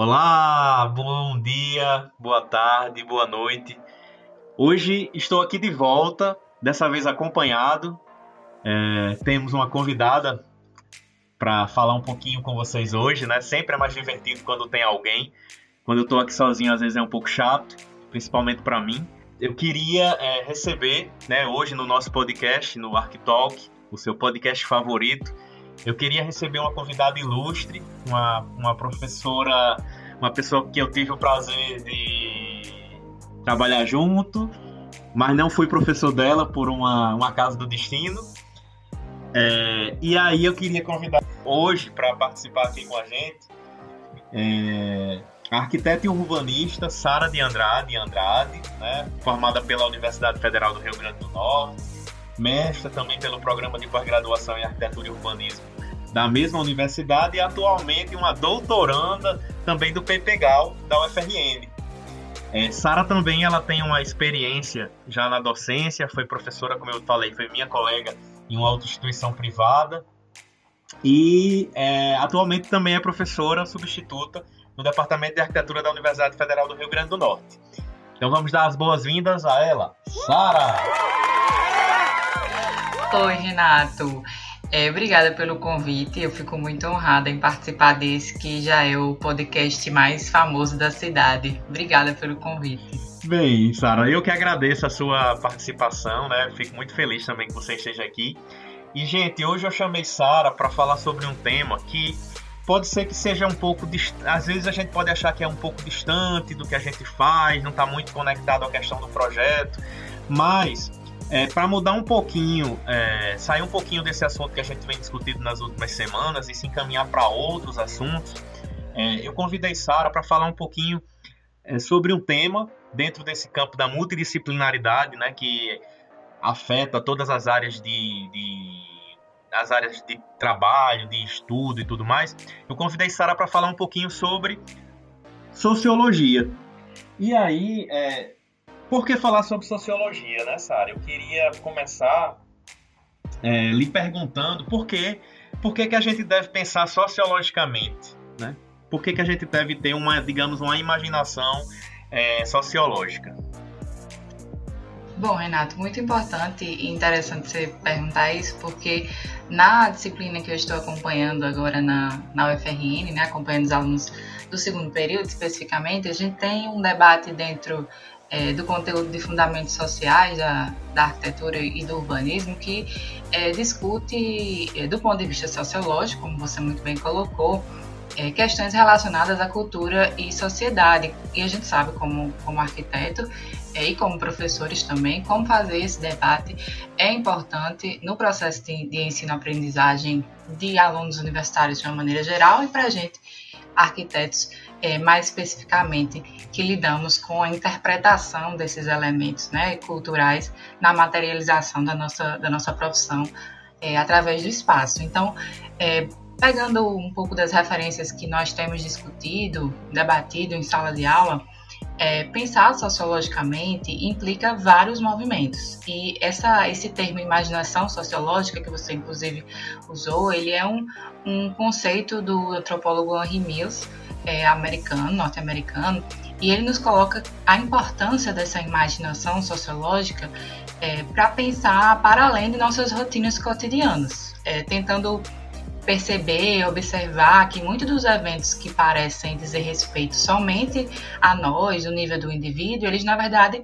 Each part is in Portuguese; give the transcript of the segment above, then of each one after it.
Olá, bom dia, boa tarde, boa noite. Hoje estou aqui de volta, dessa vez acompanhado. É, temos uma convidada para falar um pouquinho com vocês hoje, né? Sempre é mais divertido quando tem alguém. Quando eu estou aqui sozinho, às vezes é um pouco chato, principalmente para mim. Eu queria é, receber, né, hoje no nosso podcast, no ArcTalk, o seu podcast favorito, eu queria receber uma convidada ilustre, uma, uma professora, uma pessoa que eu tive o prazer de trabalhar junto, mas não fui professor dela por uma, uma casa do destino. É, e aí eu queria convidar hoje para participar aqui com a gente é, a arquiteta e urbanista Sara de Andrade Andrade, né, formada pela Universidade Federal do Rio Grande do Norte, mestra também pelo programa de pós-graduação em arquitetura e urbanismo da mesma universidade e atualmente uma doutoranda também do PPGAL da UFRN. É, Sara também ela tem uma experiência já na docência, foi professora, como eu falei, foi minha colega em uma outra instituição privada e é, atualmente também é professora substituta no Departamento de Arquitetura da Universidade Federal do Rio Grande do Norte. Então vamos dar as boas-vindas a ela, Sara! Oi, Renato. É, obrigada pelo convite. Eu fico muito honrada em participar desse que já é o podcast mais famoso da cidade. Obrigada pelo convite. Bem, Sara, eu que agradeço a sua participação, né? Fico muito feliz também que você esteja aqui. E, gente, hoje eu chamei Sara para falar sobre um tema que pode ser que seja um pouco. Dist... Às vezes a gente pode achar que é um pouco distante do que a gente faz, não está muito conectado à questão do projeto, mas é, para mudar um pouquinho, é, sair um pouquinho desse assunto que a gente vem discutindo nas últimas semanas e se encaminhar para outros assuntos, é, eu convidei Sara para falar um pouquinho é, sobre um tema dentro desse campo da multidisciplinaridade, né, que afeta todas as áreas de, de as áreas de trabalho, de estudo e tudo mais. Eu convidei Sara para falar um pouquinho sobre sociologia. E aí, é, por que falar sobre sociologia, né, Sara? Eu queria começar é, lhe perguntando por que, por que, que a gente deve pensar sociologicamente, né? Por que, que a gente deve ter uma, digamos, uma imaginação é, sociológica? Bom, Renato, muito importante e interessante você perguntar isso, porque na disciplina que eu estou acompanhando agora na, na UFRN, né, acompanhando os alunos do segundo período especificamente, a gente tem um debate dentro é, do conteúdo de fundamentos sociais da, da arquitetura e do urbanismo que é, discute, é, do ponto de vista sociológico, como você muito bem colocou, é, questões relacionadas à cultura e sociedade. E a gente sabe, como, como arquiteto é, e como professores também, como fazer esse debate é importante no processo de, de ensino-aprendizagem de alunos universitários de uma maneira geral e para a gente, arquitetos, é, mais especificamente, que lidamos com a interpretação desses elementos né, culturais na materialização da nossa, da nossa profissão é, através do espaço. Então, é, pegando um pouco das referências que nós temos discutido, debatido em sala de aula, é, pensar sociologicamente implica vários movimentos. E essa, esse termo imaginação sociológica, que você inclusive usou, ele é um, um conceito do antropólogo Henry Mills, é, americano, norte-americano, e ele nos coloca a importância dessa imaginação sociológica é, para pensar para além de nossas rotinas cotidianas, é, tentando perceber, observar que muitos dos eventos que parecem dizer respeito somente a nós, o nível do indivíduo, eles na verdade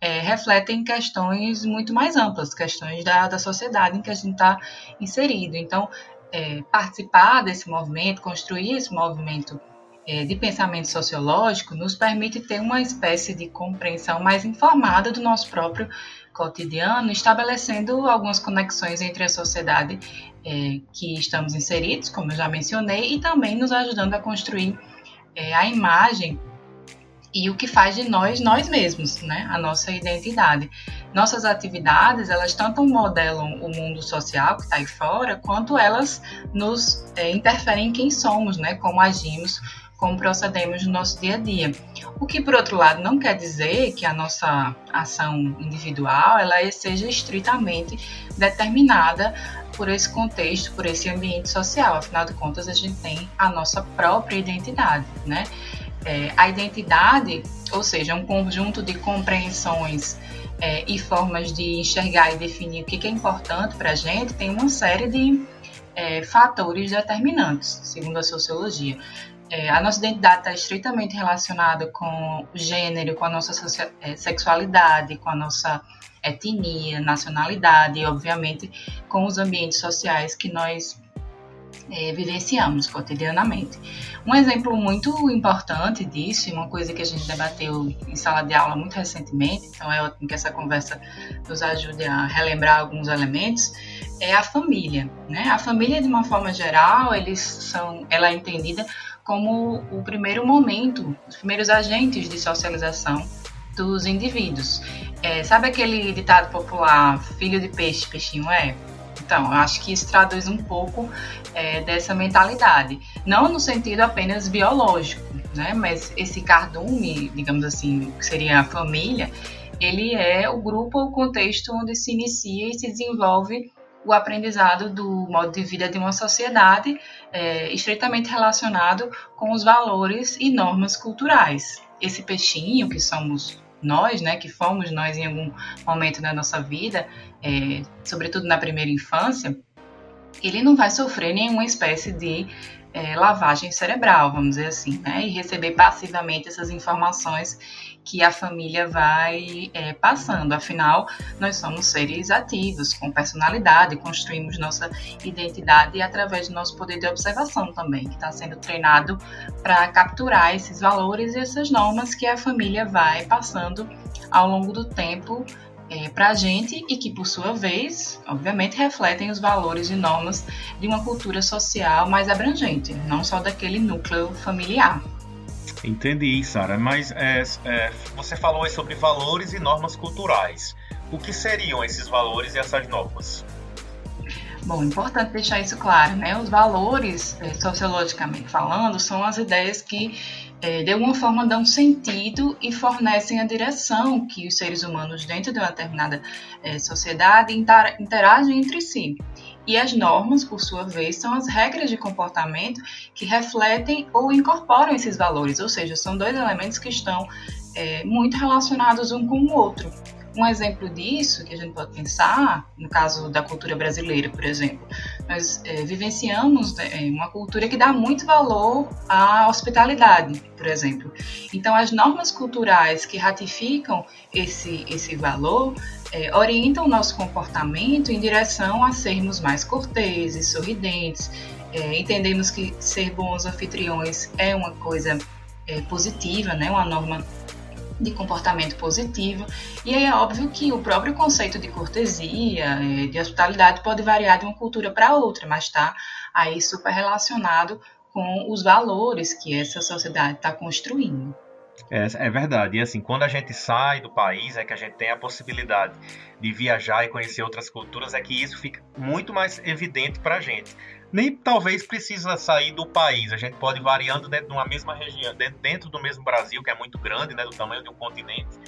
é, refletem questões muito mais amplas, questões da, da sociedade em que a gente está inserido. Então, é, participar desse movimento, construir esse movimento é, de pensamento sociológico, nos permite ter uma espécie de compreensão mais informada do nosso próprio cotidiano, estabelecendo algumas conexões entre a sociedade é, que estamos inseridos, como eu já mencionei, e também nos ajudando a construir é, a imagem e o que faz de nós nós mesmos, né? A nossa identidade. Nossas atividades, elas tanto modelam o mundo social que está aí fora, quanto elas nos é, interferem em quem somos, né? Como agimos como procedemos no nosso dia a dia. O que, por outro lado, não quer dizer que a nossa ação individual ela seja estritamente determinada por esse contexto, por esse ambiente social. Afinal de contas, a gente tem a nossa própria identidade, né? É, a identidade, ou seja, um conjunto de compreensões é, e formas de enxergar e definir o que, é importante para a gente, tem uma série de é, fatores determinantes, segundo a sociologia. É, a nossa identidade está estritamente relacionada com o gênero, com a nossa é, sexualidade, com a nossa etnia, nacionalidade e, obviamente, com os ambientes sociais que nós é, vivenciamos cotidianamente. Um exemplo muito importante disso, e uma coisa que a gente debateu em sala de aula muito recentemente, então é ótimo que essa conversa nos ajude a relembrar alguns elementos, é a família. Né? A família, de uma forma geral, eles são, ela é entendida como o primeiro momento, os primeiros agentes de socialização dos indivíduos. É, sabe aquele ditado popular, filho de peixe, peixinho é? Então, acho que isso traduz um pouco é, dessa mentalidade. Não no sentido apenas biológico, né? Mas esse cardume, digamos assim, que seria a família, ele é o grupo ou contexto onde se inicia e se desenvolve o aprendizado do modo de vida de uma sociedade é, estreitamente relacionado com os valores e normas culturais. Esse peixinho que somos nós, né, que fomos nós em algum momento da nossa vida, é, sobretudo na primeira infância, ele não vai sofrer nenhuma espécie de é, lavagem cerebral, vamos dizer assim, né, e receber passivamente essas informações que a família vai é, passando. Afinal, nós somos seres ativos, com personalidade, construímos nossa identidade através do nosso poder de observação também, que está sendo treinado para capturar esses valores e essas normas que a família vai passando ao longo do tempo é, para a gente e que, por sua vez, obviamente, refletem os valores e normas de uma cultura social mais abrangente, não só daquele núcleo familiar. Entendi, Sara. Mas é, é, você falou sobre valores e normas culturais. O que seriam esses valores e essas normas? Bom, importante deixar isso claro, né? Os valores, é, sociologicamente falando, são as ideias que é, de alguma forma dão sentido e fornecem a direção que os seres humanos dentro de uma determinada é, sociedade interagem entre si. E as normas, por sua vez, são as regras de comportamento que refletem ou incorporam esses valores, ou seja, são dois elementos que estão é, muito relacionados um com o outro. Um exemplo disso que a gente pode pensar, no caso da cultura brasileira, por exemplo, nós é, vivenciamos né, é, uma cultura que dá muito valor à hospitalidade, por exemplo. Então, as normas culturais que ratificam esse, esse valor é, orientam o nosso comportamento em direção a sermos mais corteses, sorridentes. É, entendemos que ser bons anfitriões é uma coisa é, positiva, né, uma norma de comportamento positivo. E aí é óbvio que o próprio conceito de cortesia, é, de hospitalidade pode variar de uma cultura para outra, mas está aí super relacionado com os valores que essa sociedade está construindo. É, é, verdade. E assim, quando a gente sai do país, é que a gente tem a possibilidade de viajar e conhecer outras culturas, é que isso fica muito mais evidente para a gente nem talvez precisa sair do país. A gente pode variando dentro de uma mesma região, dentro do mesmo Brasil, que é muito grande, né, do tamanho de um continente.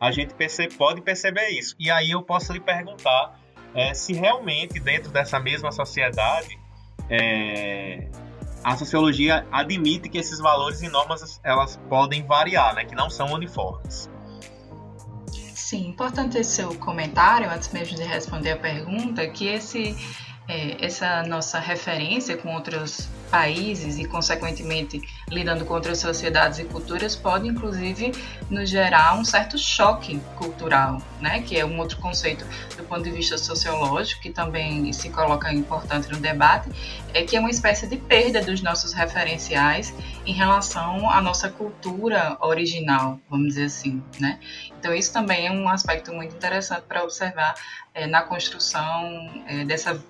A gente percebe, pode perceber isso. E aí eu posso lhe perguntar é, se realmente dentro dessa mesma sociedade é, a sociologia admite que esses valores e normas elas podem variar, né, que não são uniformes. Sim, importante esse seu comentário, antes mesmo de responder a pergunta, que esse é, essa nossa referência com outros países e, consequentemente, lidando com outras sociedades e culturas, pode, inclusive, nos gerar um certo choque cultural, né? que é um outro conceito do ponto de vista sociológico, que também se coloca importante no debate, é que é uma espécie de perda dos nossos referenciais em relação à nossa cultura original, vamos dizer assim. Né? Então, isso também é um aspecto muito interessante para observar é, na construção é, dessa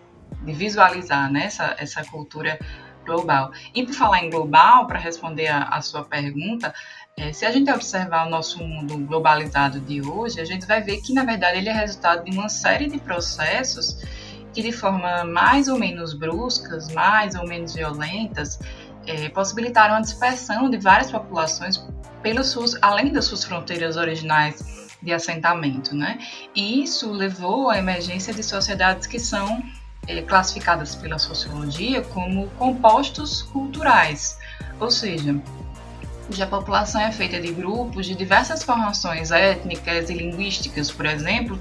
de visualizar né, essa, essa cultura global. E por falar em global, para responder a, a, sua pergunta, é, se a gente observar o nosso mundo globalizado de hoje, a gente vai ver que, na verdade, ele é resultado de uma série de processos que, de forma mais ou menos bruscas, mais ou menos violentas, é, possibilitaram a dispersão de várias populações pelos suas, além das suas fronteiras originais de assentamento, né? E isso levou à emergência de sociedades que são é, classificadas pela sociologia como compostos culturais, ou seja, cuja população é feita de grupos de diversas formações étnicas e linguísticas, por exemplo,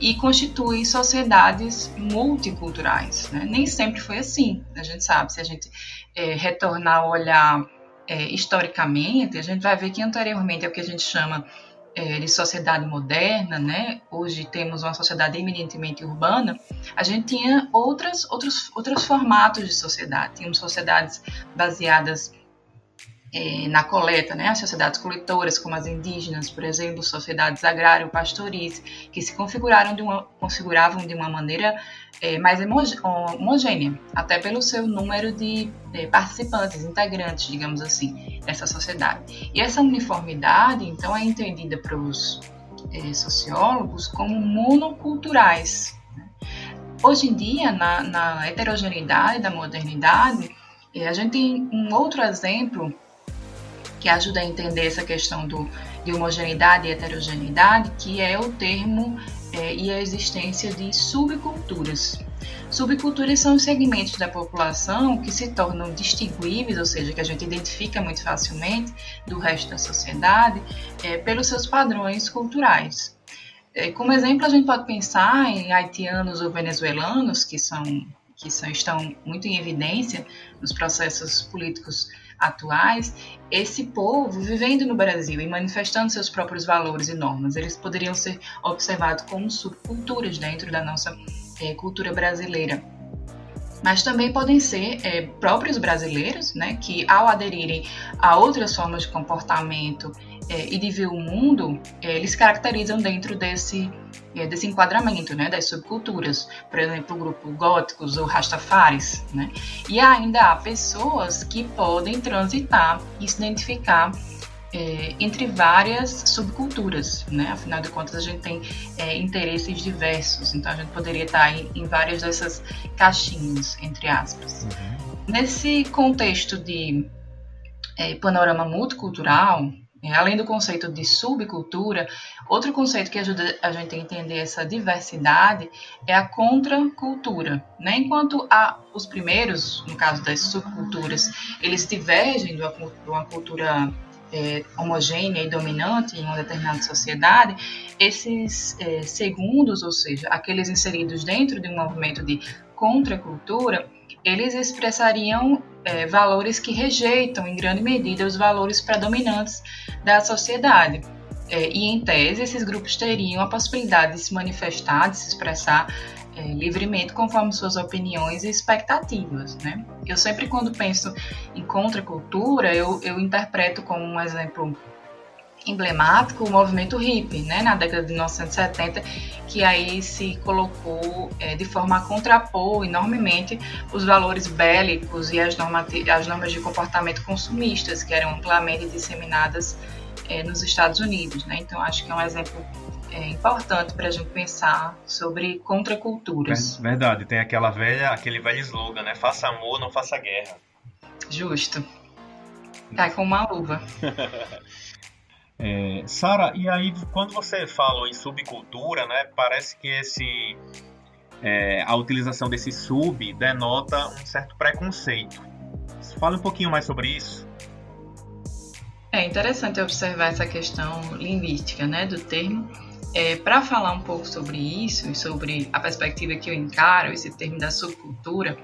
e constitui sociedades multiculturais. Né? Nem sempre foi assim, a gente sabe. Se a gente é, retornar o olhar é, historicamente, a gente vai ver que anteriormente é o que a gente chama é, de sociedade moderna, né? Hoje temos uma sociedade eminentemente urbana. A gente tinha outras, outros, outros formatos de sociedade. Tínhamos sociedades baseadas é, na coleta, né? As sociedades coletoras, como as indígenas, por exemplo, sociedades agrário-pastoris, que se configuraram de uma, configuravam de uma maneira é, mais homogênea, até pelo seu número de é, participantes, integrantes, digamos assim, dessa sociedade. E essa uniformidade, então, é entendida pelos é, sociólogos como monoculturais. Né? Hoje em dia, na, na heterogeneidade da modernidade, é, a gente tem um outro exemplo que ajuda a entender essa questão do, de homogeneidade e heterogeneidade, que é o termo é, e a existência de subculturas. Subculturas são os segmentos da população que se tornam distinguíveis, ou seja, que a gente identifica muito facilmente do resto da sociedade, é, pelos seus padrões culturais. É, como exemplo, a gente pode pensar em haitianos ou venezuelanos, que, são, que são, estão muito em evidência nos processos políticos atuais, esse povo vivendo no Brasil e manifestando seus próprios valores e normas, eles poderiam ser observados como subculturas dentro da nossa é, cultura brasileira. Mas também podem ser é, próprios brasileiros, né, que ao aderirem a outras formas de comportamento é, e de ver o mundo, é, eles caracterizam dentro desse, é, desse enquadramento né, das subculturas, por exemplo, o grupo góticos ou rastafaris. Né? E ainda há pessoas que podem transitar e se identificar é, entre várias subculturas, né? Afinal de contas, a gente tem é, interesses diversos, então a gente poderia estar em, em várias dessas caixinhas, entre aspas. Uhum. Nesse contexto de é, panorama multicultural, além do conceito de subcultura, outro conceito que ajuda a gente a entender essa diversidade é a contracultura. Né? Enquanto a, os primeiros, no caso das subculturas, eles divergem de uma, de uma cultura é, homogênea e dominante em uma determinada sociedade, esses é, segundos, ou seja, aqueles inseridos dentro de um movimento de contracultura, eles expressariam é, valores que rejeitam, em grande medida, os valores predominantes da sociedade. É, e, em tese, esses grupos teriam a possibilidade de se manifestar, de se expressar é, livremente conforme suas opiniões e expectativas. Né? Eu sempre, quando penso em contracultura, eu, eu interpreto como um exemplo emblemático o movimento hippie, né, na década de 1970, que aí se colocou é, de forma a contrapor enormemente os valores bélicos e as, as normas de comportamento consumistas que eram amplamente disseminadas é, nos Estados Unidos. Né? Então, acho que é um exemplo é, importante para a gente pensar sobre contraculturas. Verdade, tem aquela velha, aquele velho slogan, né? Faça amor, não faça guerra. Justo. Tá com uma luva. É, Sara, e aí quando você fala em subcultura, né, parece que esse é, a utilização desse sub denota um certo preconceito. Fala um pouquinho mais sobre isso. É interessante observar essa questão linguística, né, do termo. É, Para falar um pouco sobre isso e sobre a perspectiva que eu encaro esse termo da subcultura,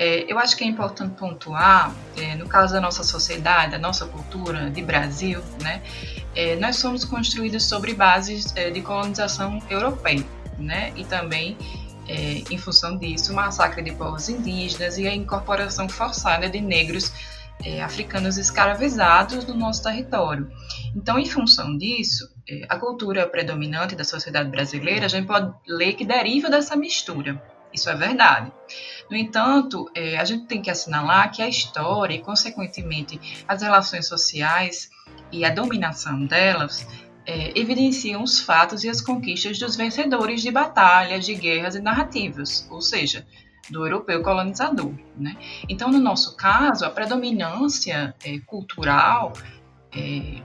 é, eu acho que é importante pontuar, é, no caso da nossa sociedade, da nossa cultura de Brasil, né, é, nós somos construídos sobre bases é, de colonização europeia, né, e também, é, em função disso, o massacre de povos indígenas e a incorporação forçada de negros é, africanos escravizados no nosso território. Então, em função disso, a cultura predominante da sociedade brasileira, a gente pode ler que deriva dessa mistura. Isso é verdade. No entanto, é, a gente tem que assinalar que a história e, consequentemente, as relações sociais e a dominação delas é, evidenciam os fatos e as conquistas dos vencedores de batalhas, de guerras e narrativas, ou seja, do europeu colonizador. Né? Então, no nosso caso, a predominância é, cultural é,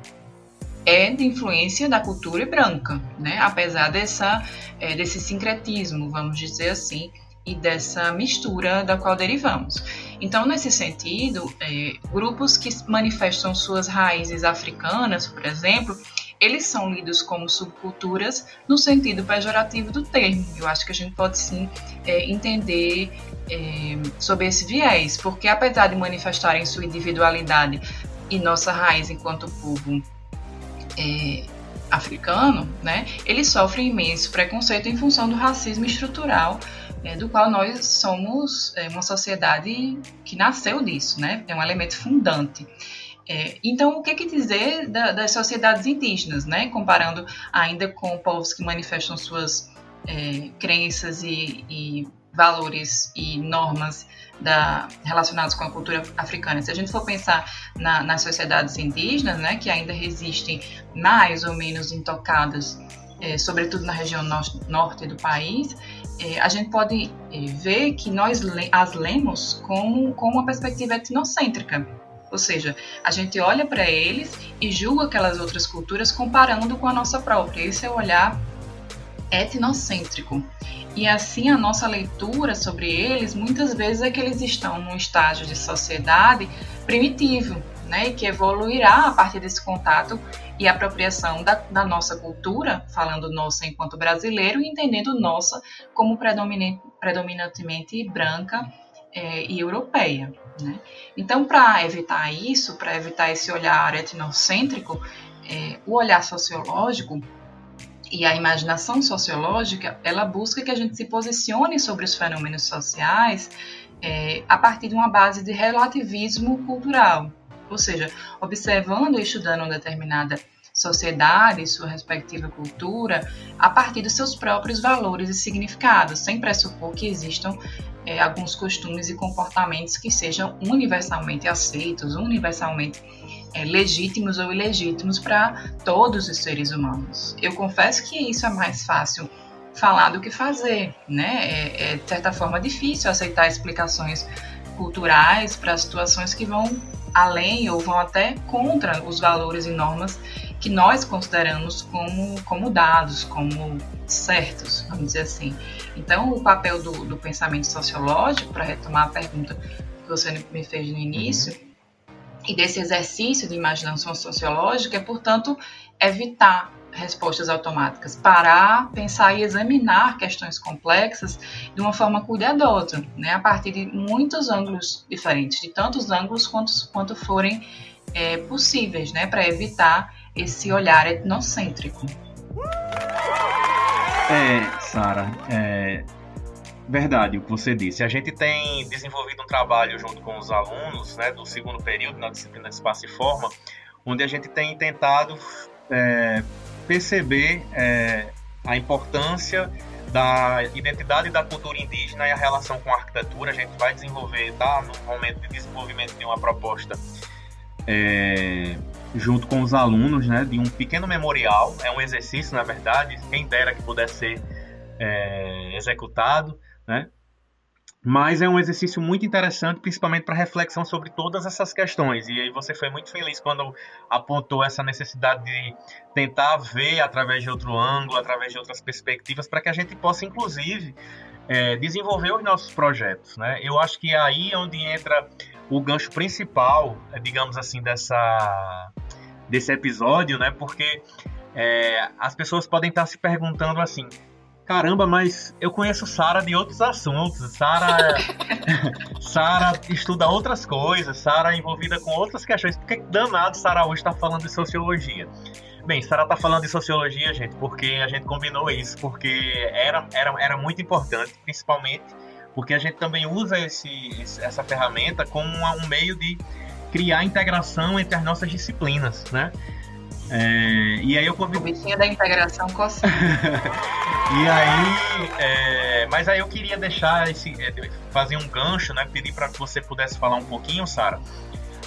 é, de influência da cultura branca, né? apesar dessa, é, desse sincretismo, vamos dizer assim, e dessa mistura da qual derivamos. Então, nesse sentido, é, grupos que manifestam suas raízes africanas, por exemplo, eles são lidos como subculturas no sentido pejorativo do termo. Eu acho que a gente pode sim é, entender é, sobre esse viés, porque apesar de manifestarem sua individualidade e nossa raiz enquanto povo é, africano, né, eles sofrem imenso preconceito em função do racismo estrutural é, do qual nós somos é, uma sociedade que nasceu disso, né? É um elemento fundante. É, então, o que, que dizer da, das sociedades indígenas, né? Comparando ainda com povos que manifestam suas é, crenças e, e, valores e normas da, relacionados com a cultura africana. Se a gente for pensar na, nas sociedades indígenas, né, que ainda resistem mais ou menos intocadas, é, sobretudo na região no norte do país, é, a gente pode é, ver que nós as lemos com, com uma perspectiva etnocêntrica. Ou seja, a gente olha para eles e julga aquelas outras culturas comparando com a nossa própria. Esse é o olhar etnocêntrico. E assim a nossa leitura sobre eles, muitas vezes é que eles estão num estágio de sociedade primitivo, né, que evoluirá a partir desse contato e apropriação da, da, nossa cultura, falando nossa enquanto brasileiro e entendendo nossa como predominante, predominantemente branca é, e europeia. Né? Então, para evitar isso, para evitar esse olhar etnocêntrico, é, o olhar sociológico e a imaginação sociológica, ela busca que a gente se posicione sobre os fenômenos sociais é, a partir de uma base de relativismo cultural, ou seja, observando e estudando uma determinada sociedade, sua respectiva cultura, a partir dos seus próprios valores e significados, sem pressupor que existam é, alguns costumes e comportamentos que sejam universalmente aceitos, universalmente é, legítimos ou ilegítimos para todos os seres humanos. Eu confesso que isso é mais fácil falar do que fazer, né? É, é de certa forma difícil aceitar explicações culturais para situações que vão além ou vão até contra os valores e normas que nós consideramos como, como dados, como certos, vamos dizer assim. Então, o papel do, do pensamento sociológico, para retomar a pergunta que você me fez no início, uhum. E desse exercício de imaginação sociológica, é, portanto, evitar respostas automáticas, parar, pensar e examinar questões complexas de uma forma cuidadosa, né, a partir de muitos ângulos diferentes, de tantos ângulos quanto, quanto forem é, possíveis, né, para evitar esse olhar etnocêntrico. É, Sara, é verdade o que você disse. A gente tem desenvolvido um trabalho junto com os alunos né, do segundo período na disciplina Espaço e Forma, onde a gente tem tentado é, perceber é, a importância da identidade da cultura indígena e a relação com a arquitetura. A gente vai desenvolver, está no momento de desenvolvimento de uma proposta é, junto com os alunos, né, de um pequeno memorial. É um exercício, na verdade, quem dera que pudesse ser é, executado, né? Mas é um exercício muito interessante, principalmente para reflexão sobre todas essas questões. E aí você foi muito feliz quando apontou essa necessidade de tentar ver através de outro ângulo, através de outras perspectivas, para que a gente possa, inclusive, é, desenvolver os nossos projetos. Né? Eu acho que é aí onde entra o gancho principal, digamos assim, dessa, desse episódio, né? porque é, as pessoas podem estar se perguntando assim Caramba, mas eu conheço Sara de outros assuntos. Sara Sara estuda outras coisas, Sara é envolvida com outras questões. Por que danado Sara hoje está falando de sociologia? Bem, Sara está falando de sociologia, gente, porque a gente combinou isso, porque era, era, era muito importante, principalmente porque a gente também usa esse, essa ferramenta como um meio de criar integração entre as nossas disciplinas, né? É, e aí eu convido. O bichinho da integração coçando. e aí. É, mas aí eu queria deixar esse. É, fazer um gancho, né? Pedir para que você pudesse falar um pouquinho, Sara,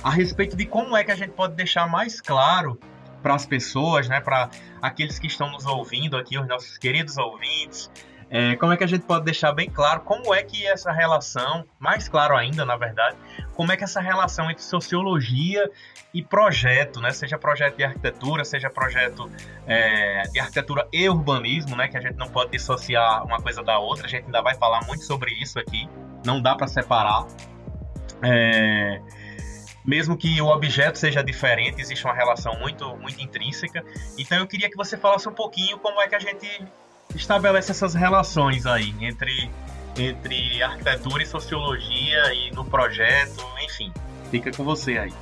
a respeito de como é que a gente pode deixar mais claro para as pessoas, né? Para aqueles que estão nos ouvindo aqui, os nossos queridos ouvintes. É, como é que a gente pode deixar bem claro como é que essa relação, mais claro ainda, na verdade, como é que essa relação entre sociologia e projeto, né, seja projeto de arquitetura, seja projeto é, de arquitetura e urbanismo, né, que a gente não pode dissociar uma coisa da outra, a gente ainda vai falar muito sobre isso aqui, não dá para separar. É, mesmo que o objeto seja diferente, existe uma relação muito, muito intrínseca. Então eu queria que você falasse um pouquinho como é que a gente estabelece essas relações aí entre, entre arquitetura e sociologia e no projeto, enfim. Fica com você aí.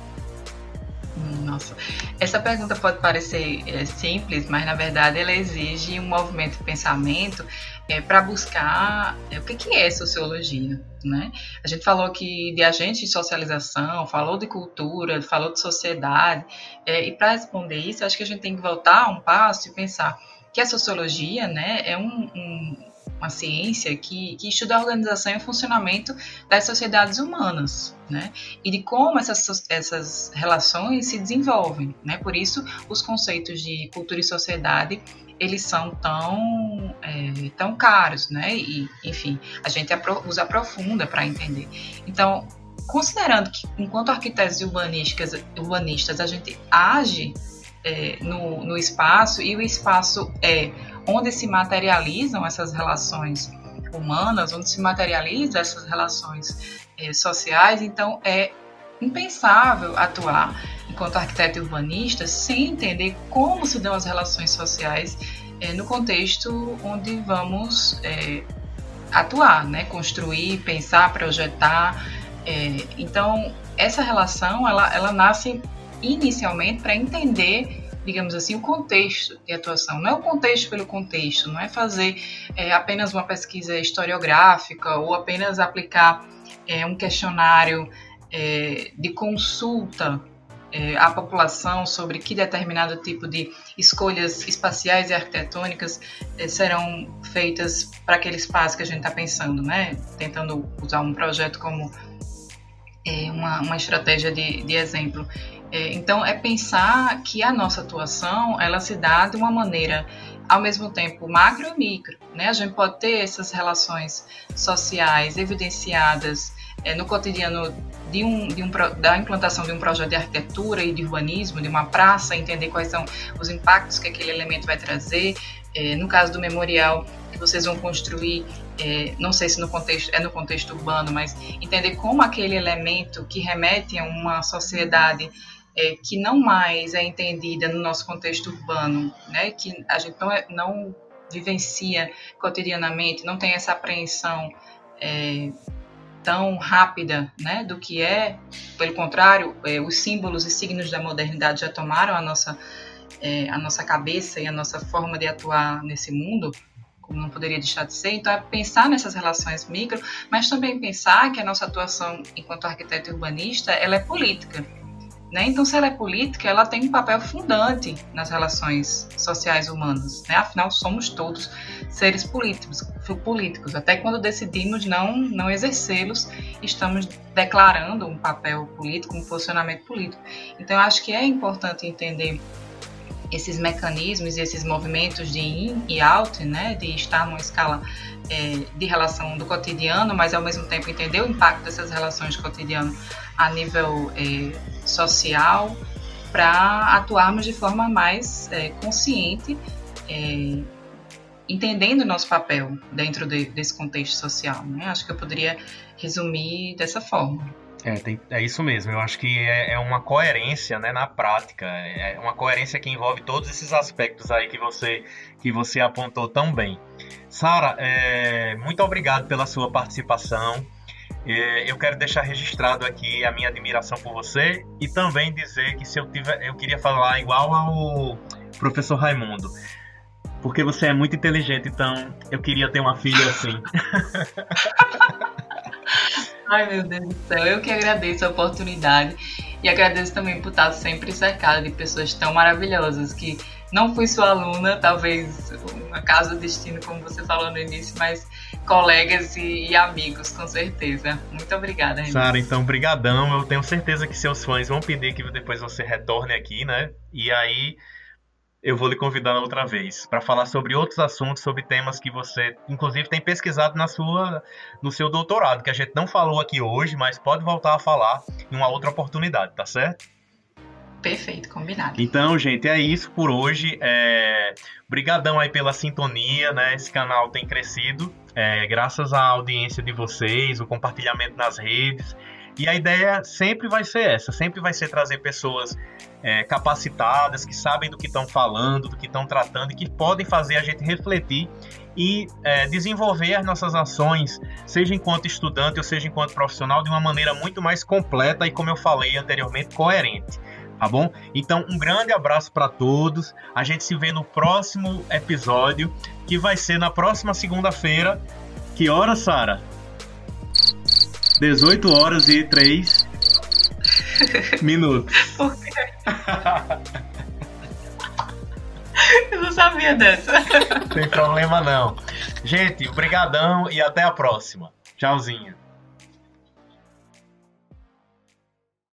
Nossa, essa pergunta pode parecer é, simples, mas na verdade ela exige um movimento de pensamento é, para buscar é, o que, que é sociologia. Né? A gente falou que de agente de socialização, falou de cultura, falou de sociedade, é, e para responder isso, acho que a gente tem que voltar um passo e pensar que a sociologia né, é um, um, uma ciência que, que estuda a organização e o funcionamento das sociedades humanas, né? E de como essas, essas relações se desenvolvem, né? Por isso, os conceitos de cultura e sociedade eles são tão, é, tão caros, né? E, enfim, a gente os aprofunda para entender. Então, considerando que, enquanto arquitetos urbanistas, urbanistas a gente age é, no, no espaço e o espaço é onde se materializam essas relações humanas, onde se materializam essas relações é, sociais, então é impensável atuar enquanto arquiteto urbanista sem entender como se dão as relações sociais é, no contexto onde vamos é, atuar, né? construir, pensar, projetar. É, então, essa relação ela, ela nasce inicialmente para entender digamos assim, o contexto de atuação. Não é o contexto pelo contexto, não é fazer é, apenas uma pesquisa historiográfica ou apenas aplicar é, um questionário é, de consulta é, à população sobre que determinado tipo de escolhas espaciais e arquitetônicas é, serão feitas para aquele espaço que a gente está pensando, né? Tentando usar um projeto como é, uma, uma estratégia de, de exemplo. É, então, é pensar que a nossa atuação ela se dá de uma maneira, ao mesmo tempo, macro e micro. Né? A gente pode ter essas relações sociais evidenciadas é, no cotidiano de um, de um, da implantação de um projeto de arquitetura e de urbanismo, de uma praça, entender quais são os impactos que aquele elemento vai trazer. É, no caso do memorial que vocês vão construir, é, não sei se no contexto é no contexto urbano, mas entender como aquele elemento que remete a uma sociedade é, que não mais é entendida no nosso contexto urbano, né, que a gente não, é, não vivencia cotidianamente, não tem essa apreensão é, tão rápida né, do que é, pelo contrário, é, os símbolos e signos da modernidade já tomaram a nossa, é, a nossa cabeça e a nossa forma de atuar nesse mundo, como não poderia deixar de ser. Então, é pensar nessas relações micro, mas também pensar que a nossa atuação enquanto arquiteto urbanista ela é política. Né? Então, se ela é política, ela tem um papel fundante nas relações sociais humanas. Né? Afinal, somos todos seres políticos, políticos. Até quando decidimos não, não exercê-los, estamos declarando um papel político, um posicionamento político. Então, eu acho que é importante entender esses mecanismos e esses movimentos de in e out, né, de estar numa escala é, de relação do cotidiano, mas ao mesmo tempo entender o impacto dessas relações de cotidiano a nível é, social, para atuarmos de forma mais é, consciente, é, entendendo o nosso papel dentro de, desse contexto social. Né? Acho que eu poderia resumir dessa forma. É, tem, é isso mesmo. Eu acho que é, é, uma coerência né, na prática. É uma coerência que envolve todos esses aspectos aí que você, que você apontou tão bem. Sara, é, muito obrigado pela sua participação. É, eu quero deixar registrado aqui a minha admiração por você e também dizer que se eu tiver, eu queria falar igual ao professor Raimundo, porque você é muito inteligente, então eu queria ter uma filha assim. Ai meu Deus do céu, eu que agradeço a oportunidade e agradeço também por estar sempre cercada de pessoas tão maravilhosas que não fui sua aluna, talvez um acaso do destino, como você falou no início, mas colegas e, e amigos, com certeza. Muito obrigada, Sara, então, brigadão. Eu tenho certeza que seus fãs vão pedir que depois você retorne aqui, né? E aí eu vou lhe convidar outra vez para falar sobre outros assuntos, sobre temas que você, inclusive, tem pesquisado na sua, no seu doutorado, que a gente não falou aqui hoje, mas pode voltar a falar em uma outra oportunidade, tá certo? Perfeito, combinado. Então, gente, é isso por hoje. É... Brigadão aí pela sintonia, né? Esse canal tem crescido, é, graças à audiência de vocês, o compartilhamento nas redes. E a ideia sempre vai ser essa, sempre vai ser trazer pessoas é, capacitadas, que sabem do que estão falando, do que estão tratando e que podem fazer a gente refletir e é, desenvolver as nossas ações, seja enquanto estudante ou seja enquanto profissional, de uma maneira muito mais completa e, como eu falei anteriormente, coerente. Tá bom? Então, um grande abraço para todos. A gente se vê no próximo episódio, que vai ser na próxima segunda-feira. Que hora, Sara? 18 horas e 3 minutos. Por quê? Eu não sabia dessa. Tem problema não. Gente, obrigadão e até a próxima. Tchauzinho.